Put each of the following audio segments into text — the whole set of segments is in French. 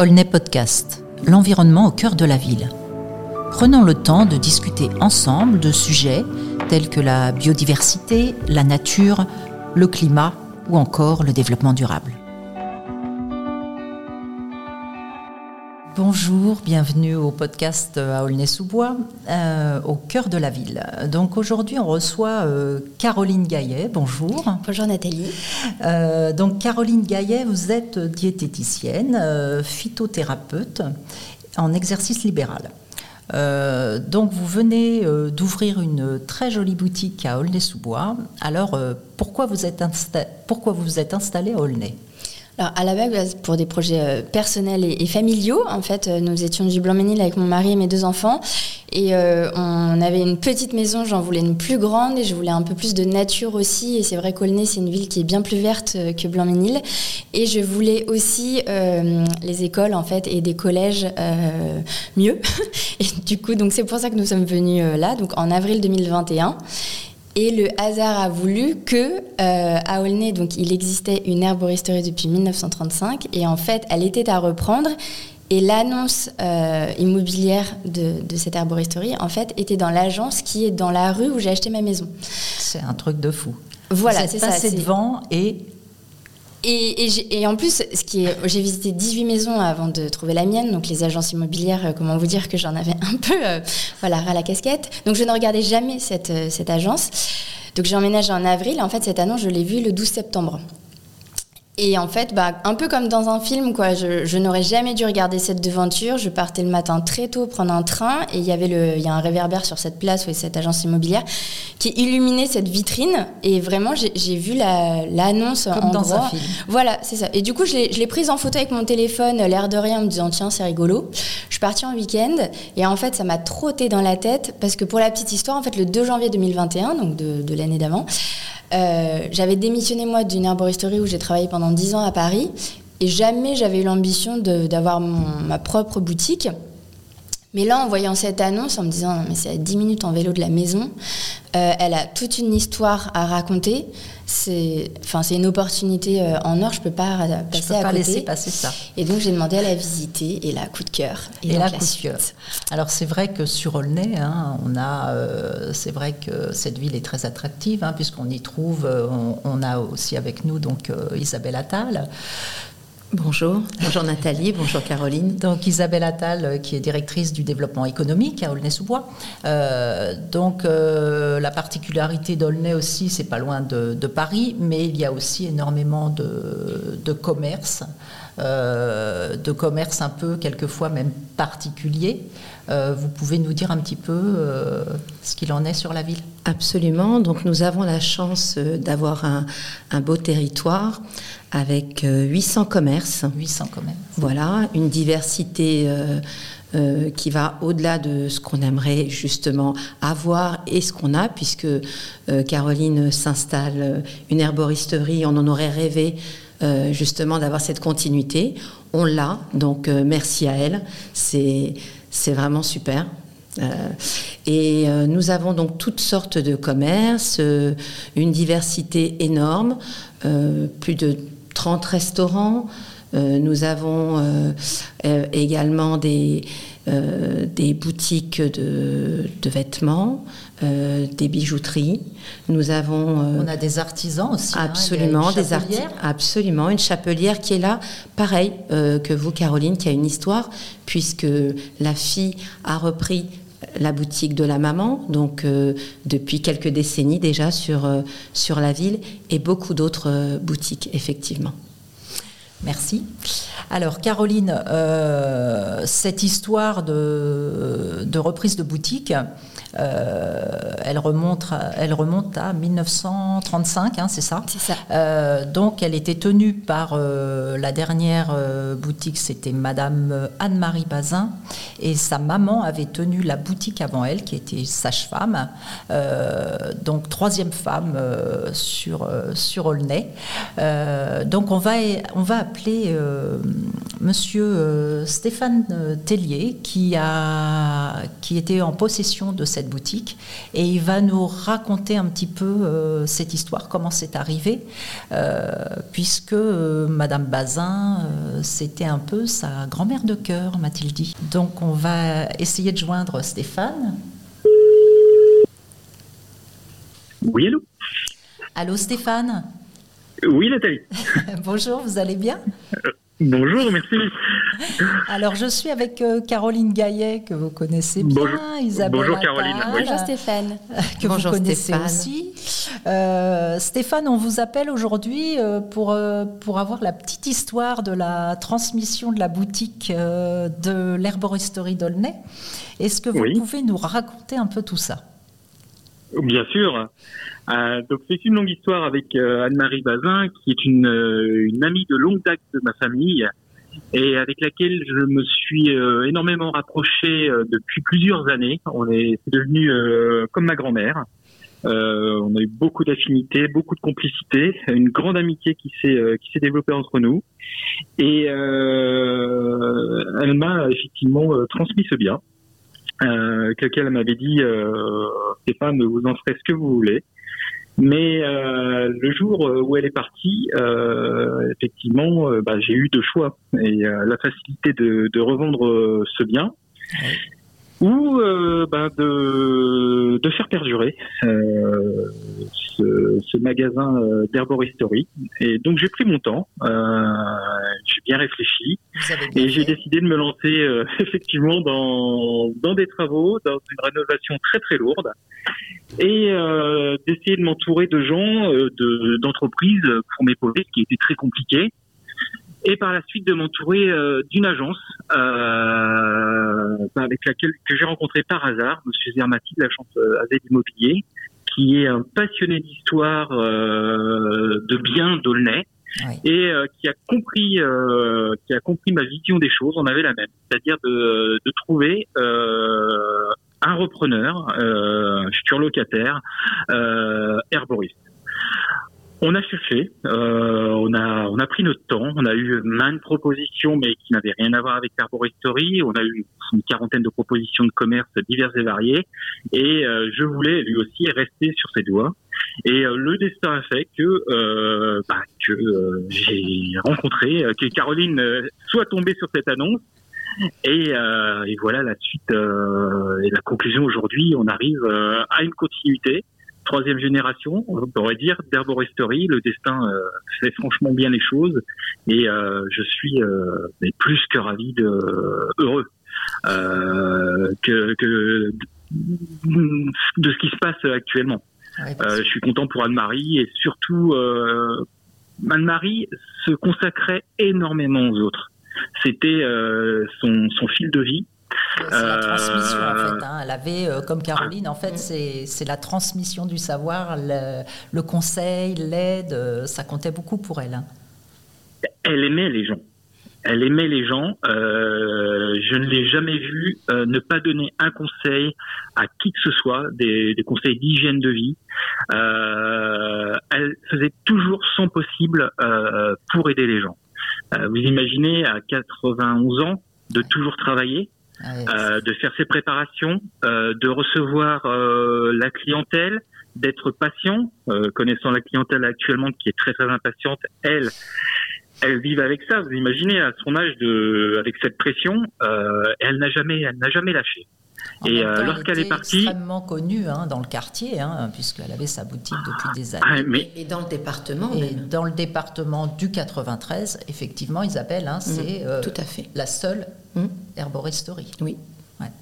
Olney Podcast, l'environnement au cœur de la ville. Prenons le temps de discuter ensemble de sujets tels que la biodiversité, la nature, le climat ou encore le développement durable. Bonjour, bienvenue au podcast à Aulnay-sous-Bois, euh, au cœur de la ville. Donc aujourd'hui, on reçoit euh, Caroline Gaillet. Bonjour. Bonjour Nathalie. Euh, donc Caroline Gaillet, vous êtes diététicienne, phytothérapeute en exercice libéral. donc vous venez d'ouvrir une très jolie boutique à Aulnay-sous-Bois. Alors pourquoi vous êtes, pourquoi vous êtes installée à Aulnay? Alors, à la base, pour des projets euh, personnels et, familiaux, en fait, euh, nous étions du Blanc-Ménil avec mon mari et mes deux enfants. Et euh, on avait une petite maison, j'en voulais une plus grande et je voulais un peu plus de nature aussi. Et c'est vrai qu'Aulnay, c'est une ville qui est bien plus verte que Blanc-Ménil. Et je voulais aussi les écoles, en fait, et des collèges mieux. et du coup, donc c'est pour ça que nous sommes venus là, donc en avril 2021. Et le hasard a voulu que euh, à Aulnay, donc il existait une herboristerie depuis 1935 et en fait elle était à reprendre et l'annonce euh, immobilière de, de, cette herboristerie en fait était dans l'agence qui est dans la rue où j'ai acheté ma maison. C'est un truc de fou. Voilà, c'est ça. C'est devant et et, en plus, j'ai visité 18 maisons avant de trouver la mienne, donc les agences immobilières, euh, comment vous dire que j'en avais un peu, euh, à la casquette. Donc je ne regardais jamais cette, euh, cette agence. Donc j'ai emménagé en avril. En fait, cette annonce, je l'ai vue le 12 septembre. Et en fait, bah, un peu comme dans un film, quoi. Je, n'aurais jamais dû regarder cette devanture. Je partais le matin très tôt prendre un train et il y avait le, il y a un réverbère sur cette place où est cette agence immobilière qui illuminait cette vitrine. Et vraiment, j'ai vu l'annonce la, comme dans un film. Voilà, c'est ça. Et du coup, je l'ai prise en photo avec mon téléphone, l'air de rien, en me disant tiens, c'est rigolo. Je suis partie en week-end et en fait, ça m'a trotté dans la tête parce que pour la petite histoire, en fait, le 2 janvier 2021, donc de, de l'année d'avant. Euh, j'avais démissionné moi d'une herboristerie où j'ai travaillé pendant 10 ans à Paris et jamais j'avais eu l'ambition d'avoir ma propre boutique. Mais là, en voyant cette annonce, en me disant, mais c'est à 10 minutes en vélo de la maison, euh, elle a toute une histoire à raconter. C'est une opportunité euh, en or, je ne peux pas passer peux à pas laisser passer ça. Et donc, j'ai demandé à la visiter, et là, coup de cœur. Et, là, coup de cœur. Alors, c'est vrai que sur Aulnay, hein, on a, euh, c'est vrai que cette ville est très attractive, hein, puisqu'on y trouve, on, a aussi avec nous donc Isabelle Attal, Bonjour, bonjour Nathalie, bonjour Caroline. Donc Isabelle Attal, euh, qui est directrice du développement économique à Aulnay-sous-Bois. Euh, donc euh, la particularité d'Aulnay aussi, c'est pas loin de, Paris, mais il y a aussi énormément de, de commerce, de commerce un peu quelquefois même particulier. vous pouvez nous dire un petit peu ce qu'il en est sur la ville? Absolument. Donc nous avons la chance d'avoir un, un beau territoire avec 800 euh, commerces. 800 commerces. Voilà, une diversité euh, euh, qui va au-delà de ce qu'on aimerait justement avoir et ce qu'on a, puisque Caroline s'installe une herboristerie, on en aurait rêvé justement d'avoir cette continuité. On l'a, donc merci à elle, c'est vraiment super. et nous avons donc toutes sortes de commerces, une diversité énorme, plus de 30 restaurants. Euh, nous avons euh, euh, également des, des boutiques de, vêtements, des bijouteries. Nous avons. On a des artisans aussi. Hein. Absolument, des artisans. Absolument, une chapelière qui est là, pareil que vous, Caroline, qui a une histoire, puisque la fille a repris la boutique de la maman, donc depuis quelques décennies déjà sur, sur la ville, et beaucoup d'autres boutiques, effectivement. Merci. Alors, Caroline, euh, cette histoire de, reprise de boutique, elle, remonte à, elle remonte à 1935, hein, c'est ça ça. Euh, donc, elle était tenue par la dernière boutique, c'était Madame Anne-Marie Bazin, et sa maman avait tenu la boutique avant elle, qui était sage-femme, donc troisième femme sur, sur Aulnay. donc, on va, on va appeler Monsieur Stéphane Tellier, qui, a, qui était en possession de cette cette boutique et il va nous raconter un petit peu cette histoire, comment c'est arrivé, puisque Madame Bazin, c'était un peu sa grand-mère de cœur, m'a-t-il dit. Donc on va essayer de joindre Stéphane. Oui, allô? Allô Stéphane? Oui Nathalie. Bonjour, vous allez bien? Euh, Bonjour, merci. Alors, je suis avec euh, Caroline Gaillet, que vous connaissez bien. Bonjour, Isabelle bonjour Caroline. Bonjour Stéphane. Que vous connaissez aussi. Euh, Stéphane, on vous appelle aujourd'hui pour, pour avoir la petite histoire de la transmission de la boutique de l'herboristerie d'Aulnay. Est-ce que vous pouvez nous raconter un peu tout ça? Bien sûr. Euh, donc c'est une longue histoire avec euh, Anne-Marie Bazin, qui est une, euh, une, amie de longue date de ma famille et avec laquelle je me suis énormément rapproché depuis plusieurs années. On est, devenu comme ma grand-mère. on a eu beaucoup d'affinités, beaucoup de complicité, une grande amitié qui s'est qui s'est développée entre nous. Et elle m'a effectivement transmis ce bien euh, qu'elle m'avait dit euh, Stéphane, vous en ferez ce que vous voulez. Mais euh, le jour où elle est partie, euh, effectivement, euh, bah, j'ai eu deux choix. Et la facilité de, de revendre ce bien ou bah, de, de faire perdurer ce, magasin euh, d'herboristerie. Et donc j'ai pris mon temps, euh, j'ai bien réfléchi et j'ai décidé de me lancer euh, effectivement dans, dans des travaux, dans une rénovation très très lourde et d'essayer de m'entourer de gens, de, d'entreprises pour m'épauler, ce qui était très compliqué et par la suite de m'entourer d'une agence euh, avec laquelle que j'ai rencontré par hasard, Monsieur Zermati de l'agence AZ Immobilier, qui est un passionné d'histoire euh, de biens d'Aulnay. et euh, qui a compris euh, qui a compris ma vision des choses. On avait la même c'est-à-dire de, de trouver un repreneur futur locataire herboriste on a cherché, euh, on a on a pris notre temps, on a eu maintes propositions mais qui n'avaient rien à voir avec l'arboristerie, on a eu une quarantaine de propositions de commerce diverses et variées. Et euh, je voulais lui aussi rester sur ses doigts. Et euh, le destin a fait que bah, que j'ai rencontré que Caroline soit tombée sur cette annonce. Et, et voilà la suite et la conclusion aujourd'hui, on arrive à une continuité troisième génération, on pourrait dire, d'herboristerie. Le destin euh, fait franchement bien les choses et euh, je suis euh, plus que ravi de heureux que, que, de ce qui se passe actuellement. je suis content pour Anne-Marie et surtout Anne-Marie se consacrait énormément aux autres. C'était son, son fil de vie. C'est la transmission en fait. Hein. Elle avait, euh, comme Caroline, en fait, c'est la transmission du savoir, le, conseil, l'aide, euh, ça comptait beaucoup pour elle. Hein. Elle aimait les gens. Elle aimait les gens. Euh, je ne l'ai jamais vue ne pas donner un conseil à qui que ce soit, des, conseils d'hygiène de vie. elle faisait toujours son possible pour aider les gens. vous imaginez à 91 ans de toujours travailler, ah euh, de faire ses préparations, euh, de recevoir euh, la clientèle, d'être patient, connaissant la clientèle actuellement qui est très très impatiente, elle, elle vit avec ça. Vous imaginez à son âge de, avec cette pression, elle n'a jamais, elle n'a jamais lâché. Et lorsqu'elle est partie, extrêmement connue hein, dans le quartier, hein, puisqu'elle avait sa boutique depuis des années. Ah, mais, et dans le département. Et dans le département du 93, effectivement, Isabelle, hein, c'est mmh, tout à fait la seule Mmh. Herboristerie. Oui.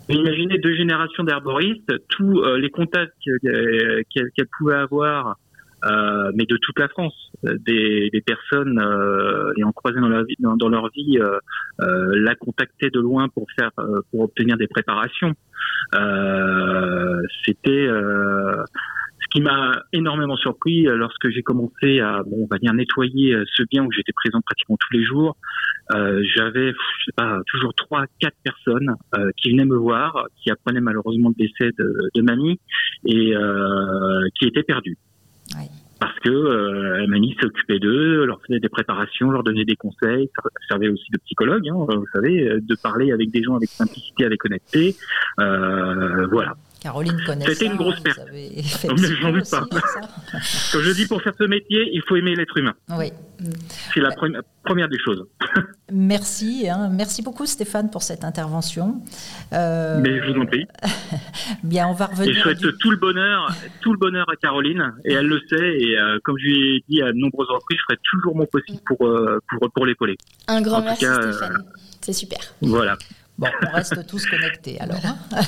Imaginez deux générations d'herboristes, tous euh, les contacts qu'elle pouvait avoir, euh, mais de toute la France, des, personnes euh, ayant croisé dans leur vie, dans, leur vie la contactaient de loin pour faire, pour obtenir des préparations. C'était ce qui m'a énormément surpris euh, lorsque j'ai commencé à, bon, nettoyer euh, ce bien où j'étais présent pratiquement tous les jours, euh, j'avais, toujours trois, quatre personnes euh, qui venaient me voir, qui apprenaient malheureusement le décès de, mamie et euh, qui étaient perdus. Parce que euh, mamie s'occupait d'eux, leur faisait des préparations, leur donnait des conseils, servait aussi de psychologue, hein, vous savez, de parler avec des gens avec simplicité, avec honnêteté, voilà. Caroline connaît C'était une grosse perte. Oh, mais j'en doute pas. Comme je dis, pour faire ce métier, il faut aimer l'être humain. Oui. C'est la première des choses. Merci. Hein. Merci beaucoup, Stéphane, pour cette intervention. Euh, mais je vous en prie. Bien, on va revenir. Et je souhaite tout le bonheur, tout le bonheur à Caroline, et elle le sait. Et euh, comme je lui ai dit à de nombreuses reprises, je ferai toujours mon possible pour, euh, pour, pour l'épauler. Un grand merci, Stéphane. C'est super. Voilà. Bon, on reste tous connectés alors. Hein.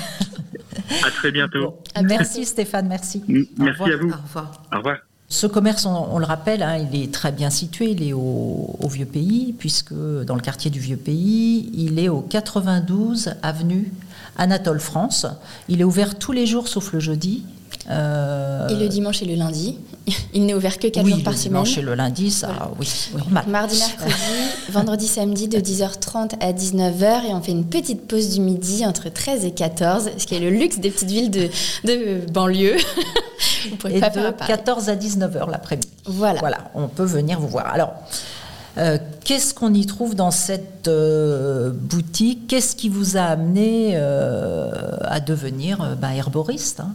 à très bientôt. merci Stéphane, merci. Merci à vous. Au revoir. Au revoir. Ce commerce, on, le rappelle, hein, il est très bien situé, il est au, Vieux Pays, puisque dans le quartier du Vieux Pays, il est au 92 avenue Anatole France. Il est ouvert tous les jours sauf le jeudi. Euh, et le dimanche et le lundi. Il n'est ouvert que 4 jours par semaine. Le dimanche et le lundi, ça, oui, Mardi, mercredi, vendredi, samedi de 10h30 à 19h. Et on fait une petite pause du midi entre 13 et 14, ce qui est le luxe des petites villes de, de banlieue. et de 14 à 19h l'après-midi. Voilà. Voilà, on peut venir vous voir. Alors, euh, qu'est-ce qu'on y trouve dans cette euh, boutique? Qu'est-ce qui vous a amené à devenir bah, herboriste hein?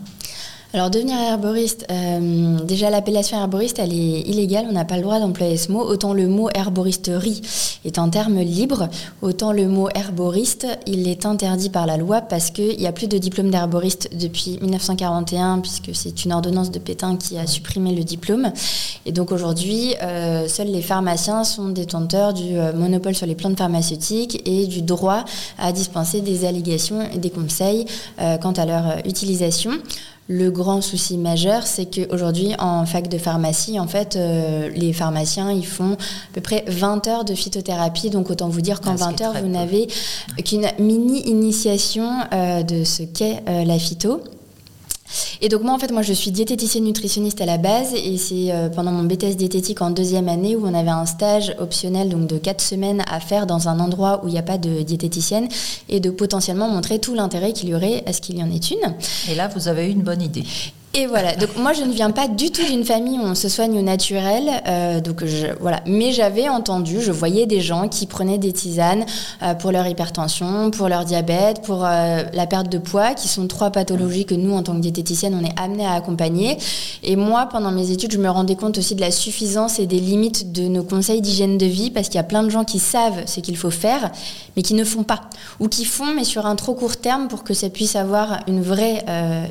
Alors devenir herboriste, euh, déjà l'appellation herboriste, elle est illégale, on n'a pas le droit d'employer ce mot. Autant le mot herboristerie est un terme libre, autant le mot herboriste, il est interdit par la loi parce qu'il n'y a plus de diplôme d'herboriste depuis 1941, puisque c'est une ordonnance de Pétain qui a supprimé le diplôme. Et donc aujourd'hui, euh, seuls les pharmaciens sont détenteurs du euh, monopole sur les plantes pharmaceutiques et du droit à dispenser des allégations et des conseils quant à leur utilisation. Le grand souci majeur, c'est qu'aujourd'hui, en fac de pharmacie, en fait, euh, les pharmaciens, ils font à peu près 20 heures de phytothérapie. Donc, autant vous dire qu'en 20 ah, heures, vous n'avez qu'une mini-initiation euh, de ce qu'est euh, la phyto. Et donc moi en fait moi je suis diététicienne nutritionniste à la base et c'est euh, pendant mon BTS diététique en deuxième année où on avait un stage optionnel donc de quatre semaines à faire dans un endroit où il n'y a pas de diététicienne et de potentiellement montrer tout l'intérêt qu'il y aurait à ce qu'il y en ait une. Et là vous avez eu une bonne idée. Et voilà, donc moi je ne viens pas du tout d'une famille où on se soigne au naturel, euh, donc voilà. Mais j'avais entendu, je voyais des gens qui prenaient des tisanes euh, pour leur hypertension, pour leur diabète, pour euh, la perte de poids, qui sont trois pathologies que nous en tant que diététicienne on est amené à accompagner. Et moi pendant mes études je me rendais compte aussi de la suffisance et des limites de nos conseils d'hygiène de vie parce qu'il y a plein de gens qui savent ce qu'il faut faire mais qui ne font pas ou qui font mais sur un trop court terme pour que ça puisse avoir une vraie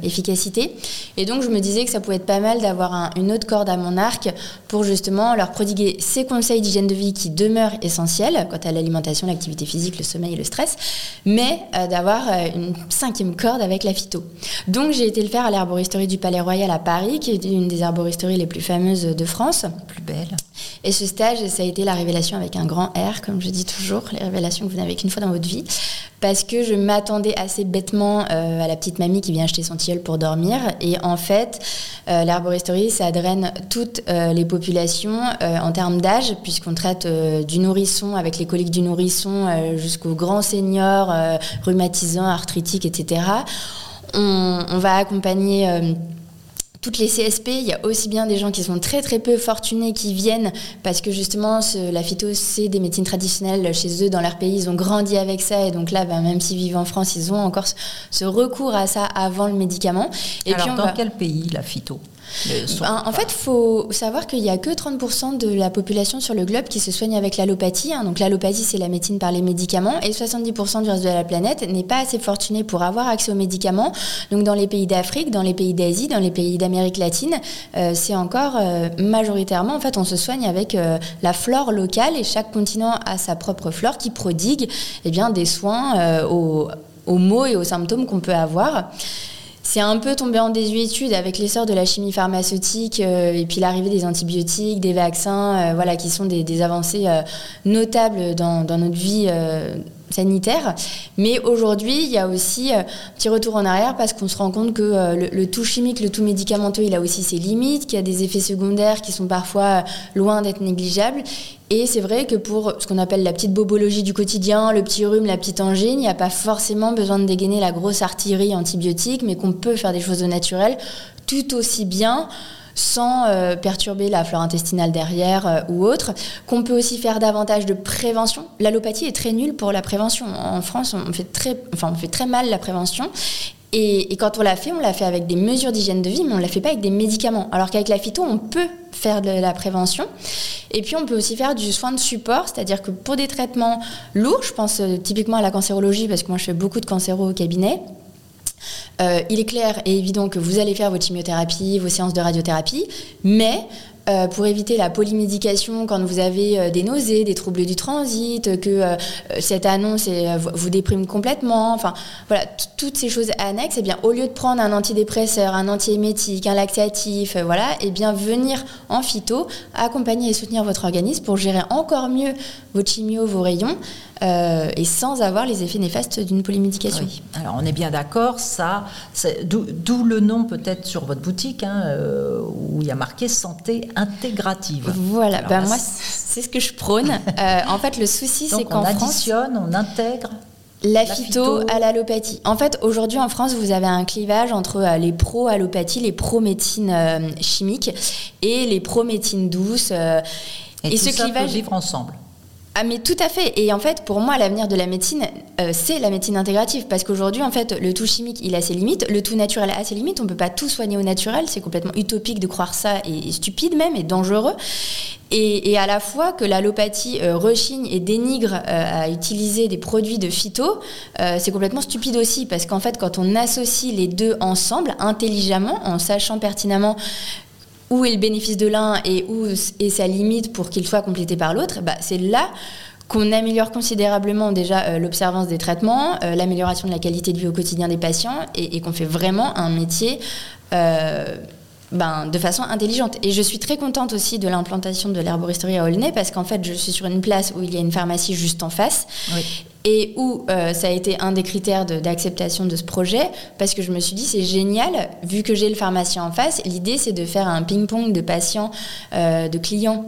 efficacité. Et donc donc je me disais que ça pouvait être pas mal d'avoir une autre corde à mon arc pour justement leur prodiguer ces conseils d'hygiène de vie qui demeurent essentiels quant à l'alimentation, l'activité physique, le sommeil et le stress, mais euh, d'avoir euh, une cinquième corde avec la phyto. Donc j'ai été le faire à l'herboristerie du Palais Royal à Paris, qui est une des herboristeries les plus fameuses de France. Plus belle. Et ce stage, ça a été la révélation avec un grand R, comme je dis toujours, les révélations que vous n'avez qu'une fois dans votre vie parce que je m'attendais assez bêtement euh, à la petite mamie qui vient acheter son tilleul pour dormir. Et en fait, euh, ça draine toutes euh, les populations en termes d'âge, puisqu'on traite du nourrisson avec les coliques du nourrisson jusqu'aux grands seniors, rhumatisants, arthritiques, etc. On va accompagner toutes les CSP, il y a aussi bien des gens qui sont très très peu fortunés qui viennent parce que justement la phyto c'est des médecines traditionnelles chez eux dans leur pays, ils ont grandi avec ça et donc là bah, même s'ils vivent en France, ils ont encore ce recours à ça avant le médicament. Et Alors dans quel pays la phyto? En, fait, il faut savoir qu'il n'y a que 30% de la population sur le globe qui se soigne avec l'allopathie. Hein. Donc l'allopathie, c'est la médecine par les médicaments. Et 70% du reste de la planète n'est pas assez fortuné pour avoir accès aux médicaments. Donc dans les pays d'Afrique, dans les pays d'Asie, dans les pays d'Amérique latine, euh, c'est encore euh, majoritairement, en fait, on se soigne avec euh, la flore locale. Et chaque continent a sa propre flore qui prodigue eh bien, des soins aux, aux maux et aux symptômes qu'on peut avoir c'est un peu tombé en désuétude avec l'essor de la chimie pharmaceutique euh, et puis l'arrivée des antibiotiques, des vaccins, euh, voilà, qui sont des, avancées euh, notables dans, notre vie sanitaire. Mais aujourd'hui, il y a aussi un petit retour en arrière parce qu'on se rend compte que le, le, tout chimique, le tout médicamenteux, il a aussi ses limites, qu'il y a des effets secondaires qui sont parfois loin d'être négligeables et c'est vrai que pour ce qu'on appelle la petite bobologie du quotidien, le petit rhume, la petite angine, il n'y a pas forcément besoin de dégainer la grosse artillerie antibiotique, mais qu'on peut faire des choses de naturel tout aussi bien sans euh, perturber la flore intestinale derrière euh, ou autre, qu'on peut aussi faire davantage de prévention. L'allopathie est très nulle pour la prévention. En France, on fait très, enfin, on fait très mal la prévention. Et, quand on l'a fait, on l'a fait avec des mesures d'hygiène de vie, mais on ne l'a fait pas avec des médicaments. Alors qu'avec la phyto, on peut faire de la prévention. Et puis, on peut aussi faire du soin de support, c'est-à-dire que pour des traitements lourds, je pense euh, typiquement à la cancérologie, parce que moi, je fais beaucoup de cancéro au cabinet. Euh, il est clair et évident que vous allez faire vos chimiothérapies, vos séances de radiothérapie, mais euh, pour éviter la polymédication quand vous avez euh, des nausées, des troubles du transit, que euh, cette annonce vous déprime complètement, enfin voilà, toutes ces choses annexes, et eh bien au lieu de prendre un antidépresseur, un antiémétique, un laxatif, voilà, et eh bien venir en phyto accompagner et soutenir votre organisme pour gérer encore mieux vos chimios, vos rayons, et sans avoir les effets néfastes d'une polymédication. Alors on est bien d'accord, ça, d'où le nom peut-être sur votre boutique hein, où il y a marqué santé intégrative. Voilà, ben moi c'est ce que je prône. Euh, en fait le souci c'est qu'en France... on additionne, on intègre la, phyto, à l'allopathie. En fait, aujourd'hui en France, vous avez un clivage entre les pro-allopathie, les pro-médecine chimique et les pro-médecine douce. et, et, ce clivage vivre ensemble. Ah mais tout à fait. Et en fait, pour moi, l'avenir de la médecine, euh, c'est la médecine intégrative. Parce qu'aujourd'hui, en fait, le tout chimique, il a ses limites. Le tout naturel a ses limites. On ne peut pas tout soigner au naturel. C'est complètement utopique de croire ça et, stupide même et dangereux. Et, à la fois que l'allopathie euh, rechigne et dénigre euh, à utiliser des produits de phyto, c'est complètement stupide aussi. Parce qu'en fait, quand on associe les deux ensemble, intelligemment, en sachant pertinemment où est le bénéfice de l'un et où est sa limite pour qu'il soit complété par l'autre, bah, c'est là qu'on améliore considérablement déjà euh, l'observance des traitements, euh, l'amélioration de la qualité de vie au quotidien des patients et, qu'on fait vraiment un métier euh, ben, de façon intelligente. Et je suis très contente aussi de l'implantation de l'herboristerie à Aulnay parce qu'en fait, je suis sur une place où il y a une pharmacie juste en face. Et où ça a été un des critères d'acceptation de, ce projet, parce que je me suis dit, c'est génial, vu que j'ai le pharmacien en face, l'idée c'est de faire un ping-pong de patients, de clients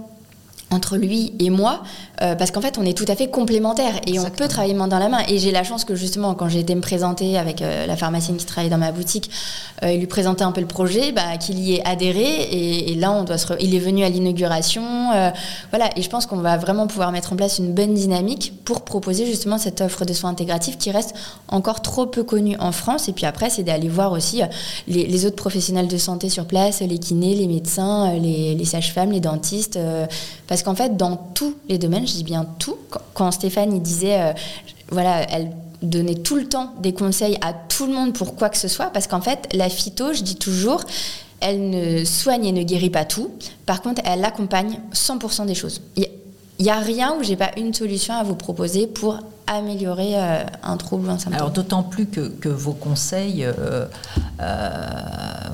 entre lui et moi, euh, parce qu'en fait, on est tout à fait complémentaires et on peut travailler main dans la main. Et j'ai la chance que justement, quand j'ai été me présenter avec euh, la pharmacienne qui travaille dans ma boutique, euh, lui présenter un peu le projet, bah, qu'il y ait adhéré. Et, là, on doit se il est venu à l'inauguration. voilà, et je pense qu'on va vraiment pouvoir mettre en place une bonne dynamique pour proposer justement cette offre de soins intégratifs qui reste encore trop peu connue en France. Et puis après, c'est d'aller voir aussi les, les, autres professionnels de santé sur place, les kinés, les médecins, les, les sages-femmes, les dentistes. parce qu'en fait, dans tous les domaines, je dis bien tout. Quand Stéphane disait, euh, voilà, elle donnait tout le temps des conseils à tout le monde pour quoi que ce soit, parce qu'en fait, la phyto, je dis toujours, elle ne soigne et ne guérit pas tout. Par contre, elle accompagne 100% des choses. Il n'y a rien où j'ai pas une solution à vous proposer pour améliorer euh, un trouble ou un symptôme. Alors d'autant plus que, vos conseils, euh, euh,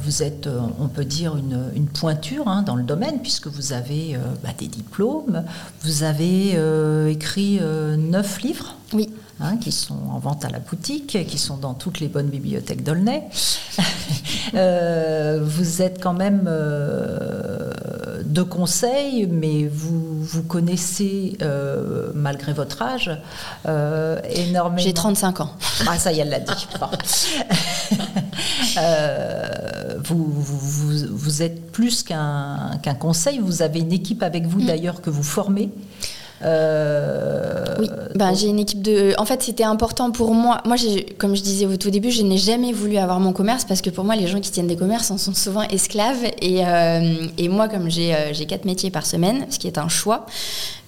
vous êtes, on peut dire, une, pointure hein, dans le domaine, puisque vous avez bah, des diplômes, vous avez écrit neuf livres. Oui. Hein, qui sont en vente à la boutique, qui sont dans toutes les bonnes bibliothèques d'Aulnay. vous êtes quand même de conseils, mais vous, vous connaissez, malgré votre âge, euh, énormément. J'ai 35 ans. Ah, ça y est, elle l'a dit. Euh, vous, vous, vous, êtes plus qu'un qu'un conseil, vous avez une équipe avec vous mm. d'ailleurs que vous formez. Euh, oui, ben, j'ai une équipe de. En fait, c'était important pour moi. Moi, comme je disais au tout début, je n'ai jamais voulu avoir mon commerce parce que pour moi, les gens qui tiennent des commerces en sont souvent esclaves. Et, euh, et moi, comme j'ai quatre métiers par semaine, ce qui est un choix,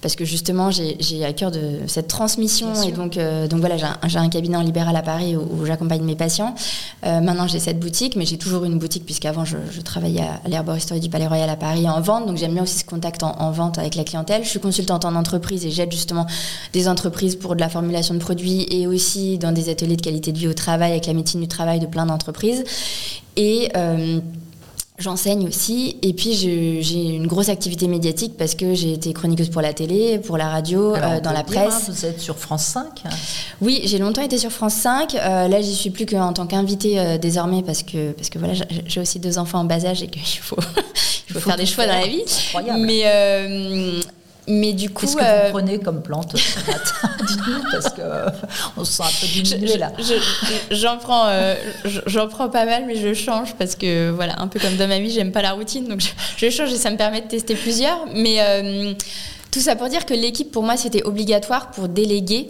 parce que justement, j'ai à cœur de cette transmission. Et donc, euh, donc voilà, j'ai un, cabinet en libéral à Paris où, j'accompagne mes patients. maintenant, j'ai cette boutique, mais j'ai toujours une boutique puisqu'avant, je, je travaillais à l'herboristerie du Palais Royal à Paris en vente. Donc, j'aime bien aussi ce contact en, en, vente avec la clientèle. Je suis consultante en entreprise et j'aide justement des entreprises pour de la formulation de produits et aussi dans des ateliers de qualité de vie au travail avec la médecine du travail de plein d'entreprises. Et euh, J'enseigne aussi et puis j'ai une grosse activité médiatique parce que j'ai été chroniqueuse pour la télé, pour la radio, euh, dans la presse. vous êtes sur France 5 Oui, j'ai longtemps été sur France 5. Euh, là, j'y suis plus qu'en tant qu'invitée désormais parce que, parce que voilà, j'ai aussi deux enfants en bas âge et qu'il faut, il faut, faire des choix dans la vie. Mais mais du coup. Qu'est-ce que vous euh, prenez comme plante ce matin? Dites-nous, parce qu'on se sent un peu diminué là. J'en prends, euh, j'en prends pas mal, mais je change parce que, voilà, un peu comme dans ma vie, j'aime pas la routine. Donc je, change et ça me permet de tester plusieurs. Mais euh, tout ça pour dire que l'équipe, pour moi, c'était obligatoire pour déléguer.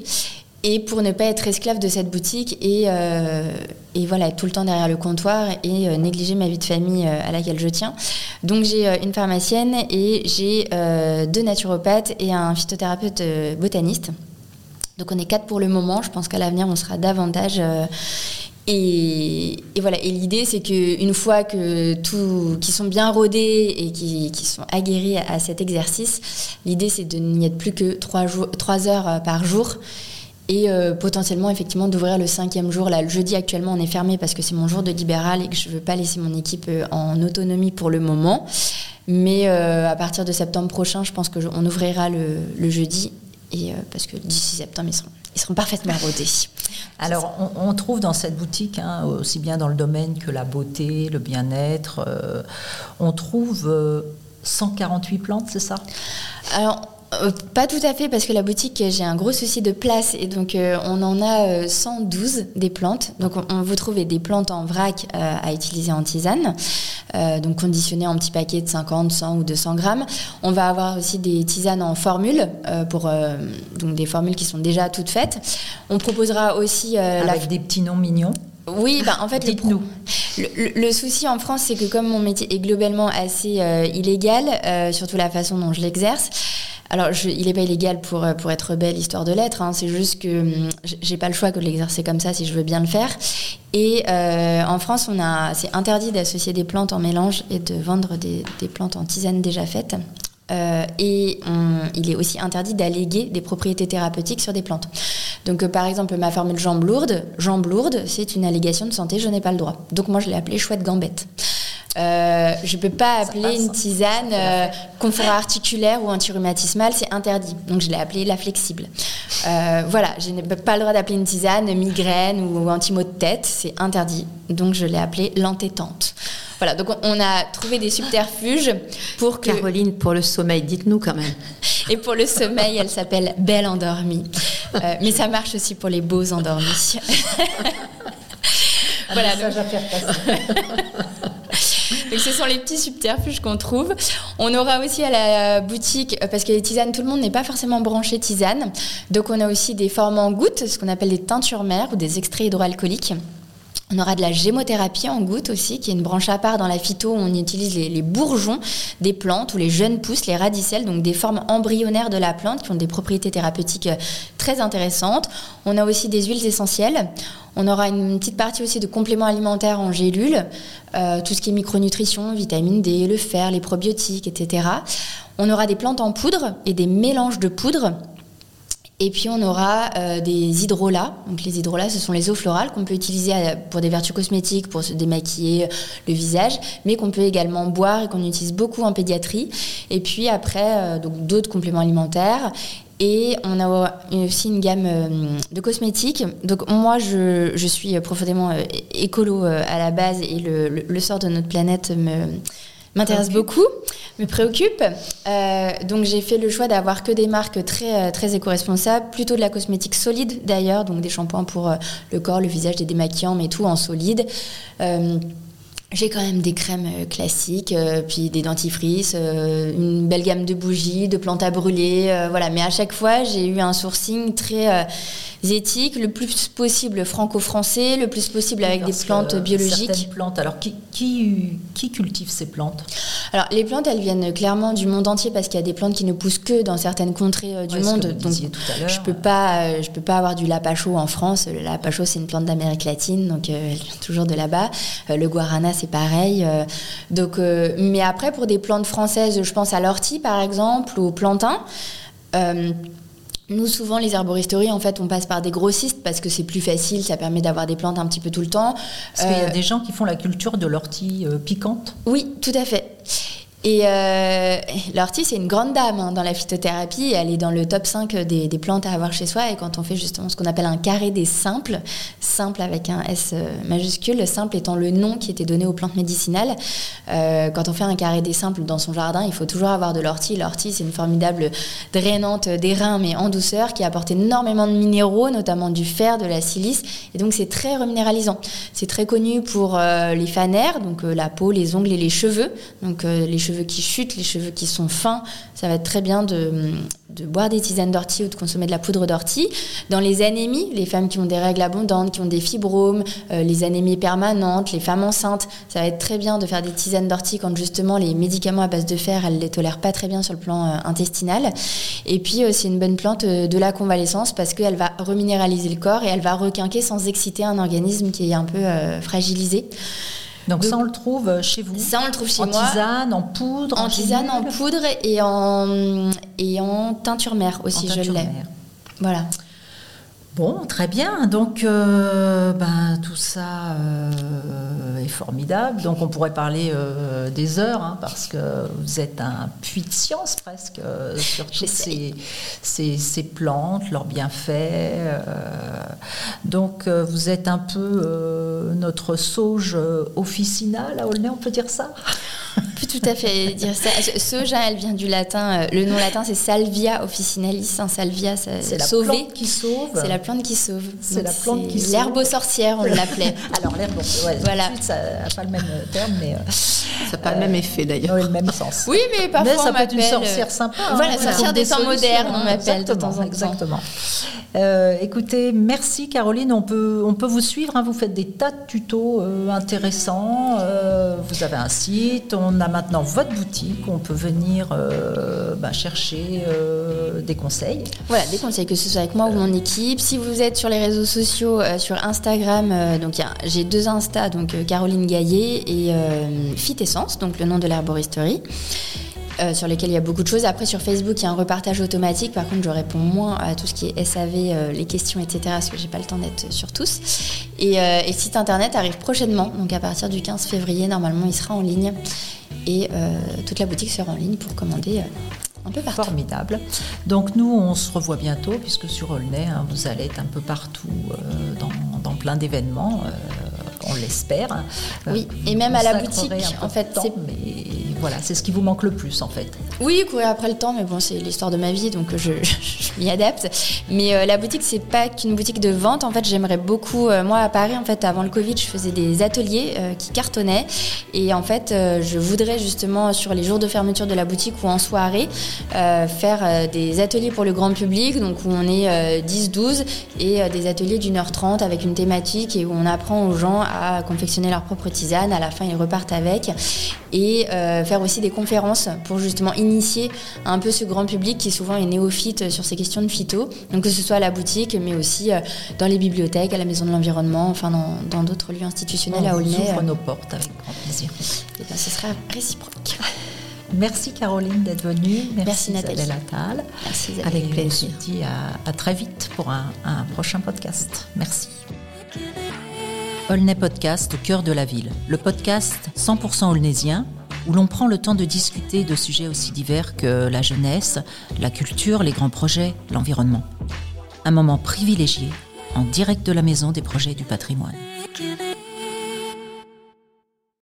Et pour ne pas être esclave de cette boutique et, euh, et voilà, tout le temps derrière le comptoir et euh, négliger ma vie de famille euh, à laquelle je tiens. Donc j'ai une pharmacienne et j'ai deux naturopathes et un phytothérapeute botaniste. Donc on est quatre pour le moment, je pense qu'à l'avenir on sera davantage. Et, voilà. Et l'idée, c'est qu'une fois que qui sont bien rodés et qui, qui sont aguerris à, cet exercice, l'idée, c'est de n'y être plus que trois, jours, trois heures par jour et euh, potentiellement effectivement d'ouvrir le cinquième jour. Là, le jeudi actuellement on est fermé parce que c'est mon jour de libéral et que je ne veux pas laisser mon équipe euh, en autonomie pour le moment. Mais euh, à partir de septembre prochain, je pense qu'on ouvrira le, le, jeudi et parce que d'ici septembre ils seront, ils seront parfaitement rodés. Alors on, on, trouve dans cette boutique, hein, aussi bien dans le domaine que la beauté, le bien-être, on trouve 148 plantes, c'est ça? Alors pas tout à fait, parce que la boutique, j'ai un gros souci de place et donc euh, on en a 112 euh, des plantes. Donc on, vous trouvez des plantes en vrac à utiliser en tisane, donc conditionnées en petits paquets de 50, 100 ou 200 grammes. On va avoir aussi des tisanes en formule, pour, donc des formules qui sont déjà toutes faites. On proposera aussi... Avec des petits noms mignons oui, bah, en fait, le, souci en France, c'est que comme mon métier est globalement assez illégal, surtout la façon dont je l'exerce, alors, il n'est pas illégal pour, euh, pour être belle, histoire de l'être. Hein. c'est juste que hum, j'ai pas le choix que de l'exercer comme ça si je veux bien le faire. Et euh, en France, on a, c'est interdit d'associer des plantes en mélange et de vendre des, des plantes en tisane déjà faites. Euh, et il est aussi interdit d'alléguer des propriétés thérapeutiques sur des plantes. Donc, par exemple, ma formule jambe lourde, jambe lourde, c'est une allégation de santé, je n'ai pas le droit. Donc, moi, je l'ai appelée chouette gambette. Euh, je ne peux pas appeler une tisane euh, confort articulaire ou antirhumatismale, c'est interdit. Donc je l'ai appelée la flexible. Euh, voilà, je n'ai pas le droit d'appeler une tisane migraine ou anti-maux de tête, c'est interdit. Donc je l'ai appelée l'entêtante. Voilà, donc on a trouvé des subterfuges pour que... Caroline, pour le sommeil, dites-nous quand même. Et pour le sommeil, elle s'appelle Belle Endormie. mais ça marche aussi pour les beaux endormis. voilà, ça, donc... faire passer. Donc ce sont les petits subterfuges qu'on trouve. On aura aussi à la boutique, euh, parce que les tisanes, tout le monde n'est pas forcément branché tisane. Donc on a aussi des formes en gouttes, ce qu'on appelle des teintures mères ou des extraits hydroalcooliques. On aura de la gémothérapie en gouttes aussi, qui est une branche à part dans la phyto où on utilise les, bourgeons des plantes ou les jeunes pousses, les radicelles, donc des formes embryonnaires de la plante qui ont des propriétés thérapeutiques euh, très intéressantes. On a aussi des huiles essentielles. On aura une petite partie aussi de compléments alimentaires en gélules, euh, tout ce qui est micronutrition, vitamine D, le fer, les probiotiques, etc. On aura des plantes en poudre et des mélanges de poudre et puis on aura euh, des hydrolats. Donc les hydrolats, ce sont les eaux florales qu'on peut utiliser euh, pour des vertus cosmétiques, pour se démaquiller le visage, mais qu'on peut également boire et qu'on utilise beaucoup en pédiatrie. Et puis après, donc d'autres compléments alimentaires. Et on a aussi une gamme euh, de cosmétiques. Donc moi, je, suis profondément euh, écolo euh, à la base et le, sort de notre planète me m'intéresse beaucoup, me préoccupe. donc j'ai fait le choix d'avoir que des marques très très éco-responsables, plutôt de la cosmétique solide d'ailleurs, donc des shampoings pour le corps, le visage, des démaquillants, mais tout en solide. J'ai quand même des crèmes euh, classiques, euh, puis des dentifrices, euh, une belle gamme de bougies, de plantes à brûler, voilà. Mais à chaque fois, j'ai eu un sourcing très éthiques, le plus possible franco-français, le plus possible avec des plantes biologiques. Certaines plantes. Alors, qui, qui, qui, cultive ces plantes? Alors, les plantes, elles viennent clairement du monde entier parce qu'il y a des plantes qui ne poussent que dans certaines contrées du monde. donc, je peux pas, je peux pas avoir du lapacho en France. Le lapacho, c'est une plante d'Amérique latine, donc elle vient toujours de là-bas. le guarana, c'est pareil. donc, mais après, pour des plantes françaises, je pense à l'ortie, par exemple, ou au plantain. Nous, souvent, les herboristeries, en fait, on passe par des grossistes parce que c'est plus facile, ça permet d'avoir des plantes un petit peu tout le temps. Parce qu'il y a des gens qui font la culture de l'ortie euh, piquante? Oui, tout à fait. Et euh, l'ortie, c'est une grande dame hein, dans la phytothérapie. Elle est dans le top 5 des, plantes à avoir chez soi. Et quand on fait justement ce qu'on appelle un carré des simples, simple avec un S euh, majuscule, simple étant le nom qui était donné aux plantes médicinales, euh, quand on fait un carré des simples dans son jardin, il faut toujours avoir de l'ortie. L'ortie, c'est une formidable drainante des reins, mais en douceur, qui apporte énormément de minéraux, notamment du fer, de la silice. Et donc, c'est très reminéralisant. C'est très connu pour les fanères, donc la peau, les ongles et les cheveux. Donc, les cheveux qui chutent, les cheveux qui sont fins, ça va être très bien de, boire des tisanes d'ortie ou de consommer de la poudre d'ortie. Dans les anémies, les femmes qui ont des règles abondantes, qui ont des fibromes, euh, les anémies permanentes, les femmes enceintes, ça va être très bien de faire des tisanes d'ortie quand justement les médicaments à base de fer, elles les tolèrent pas très bien sur le plan euh, intestinal. Et puis c'est une bonne plante de la convalescence parce qu'elle va reminéraliser le corps et elle va requinquer sans exciter un organisme qui est un peu fragilisé. Donc, ça, on le trouve chez vous Ça, on le trouve chez en moi. En tisane, en poudre En, tisane, en poudre et en, et en teinture mère aussi, je l'ai. Voilà. Bon, très bien. Donc, euh, ben, tout ça euh, est formidable. Donc, on pourrait parler euh, des heures, hein, parce que vous êtes un puits de science presque sur toutes ces, ces, plantes, leurs bienfaits. donc, vous êtes un peu notre sauge officinale à Aulnay, on peut dire ça? peut tout à fait dire ça. Soja, elle vient du latin. Le nom latin, c'est Salvia officinalis. salvia, c'est la plante qui sauve. C'est la plante qui sauve. C'est la plante qui sauve. L'herbe sorcière, on l'appelait. Alors l'herbe, ouais, voilà. ça n'a pas le même terme, mais euh, ça n'a pas le même effet d'ailleurs. Oui, le même sens. Oui, mais parfois mais ça peut être une sorcière sympa. Hein, voilà, sorcière des temps modernes, on m'appelle de temps en temps. Exactement. Euh, écoutez, merci Caroline. On peut, on peut vous suivre. Hein. vous faites des tas de tutos euh, intéressants. Euh, vous avez un site. On a maintenant votre boutique. On peut venir bah, chercher des conseils. Voilà, des conseils, que ce soit avec moi ou mon équipe. Si vous êtes sur les réseaux sociaux, sur Instagram, donc j'ai deux Insta, donc Caroline Gaillet et Fit Essence, donc le nom de l'herboristerie. Euh, sur lesquels il y a beaucoup de choses. Après, sur Facebook, il y a un repartage automatique. Par contre, je réponds moins à tout ce qui est SAV, euh, les questions, etc., parce que j'ai pas le temps d'être sur tous. Et, euh, et, site internet arrive prochainement, donc à partir du 15 février, normalement, il sera en ligne. Et toute la boutique sera en ligne pour commander un peu partout. Formidable. Donc nous, on se revoit bientôt, puisque sur Aulnay, hein, vous allez être un peu partout dans, dans, plein d'événements on l'espère. Oui, et même à la boutique, en fait. mais voilà, c'est ce qui vous manque le plus, en fait. Oui, courir après le temps, mais bon, c'est l'histoire de ma vie, donc je, m'y adapte. Mais euh, la boutique, c'est pas qu'une boutique de vente. En fait, j'aimerais beaucoup. Euh, moi, à Paris, en fait, avant le Covid, je faisais des ateliers euh, qui cartonnaient, et en fait, je voudrais justement sur les jours de fermeture de la boutique ou en soirée faire des ateliers pour le grand public, donc où on est 10-12 et des ateliers d'une heure trente avec une thématique et où on apprend aux gens à confectionner leur propre tisane. À la fin, ils repartent avec. Et euh, faire aussi des conférences pour justement initier un peu ce grand public qui souvent est néophyte sur ces questions de phyto. Donc que ce soit à la boutique, mais aussi euh, dans les bibliothèques, à la maison de l'environnement, enfin dans d'autres lieux institutionnels à Aulnay. On ouvre nos portes avec grand plaisir. Et bien, ce sera réciproque. Merci Caroline d'être venue. Merci, Merci Nathalie. Attal. Merci Avec plaisir. On se dit à, très vite pour un, un prochain podcast. Merci. Aulnay Podcast au cœur de la ville. Le podcast 100% aulnaysien où l'on prend le temps de discuter de sujets aussi divers que la jeunesse, la culture, les grands projets, l'environnement. Un moment privilégié en direct de la maison des projets du patrimoine.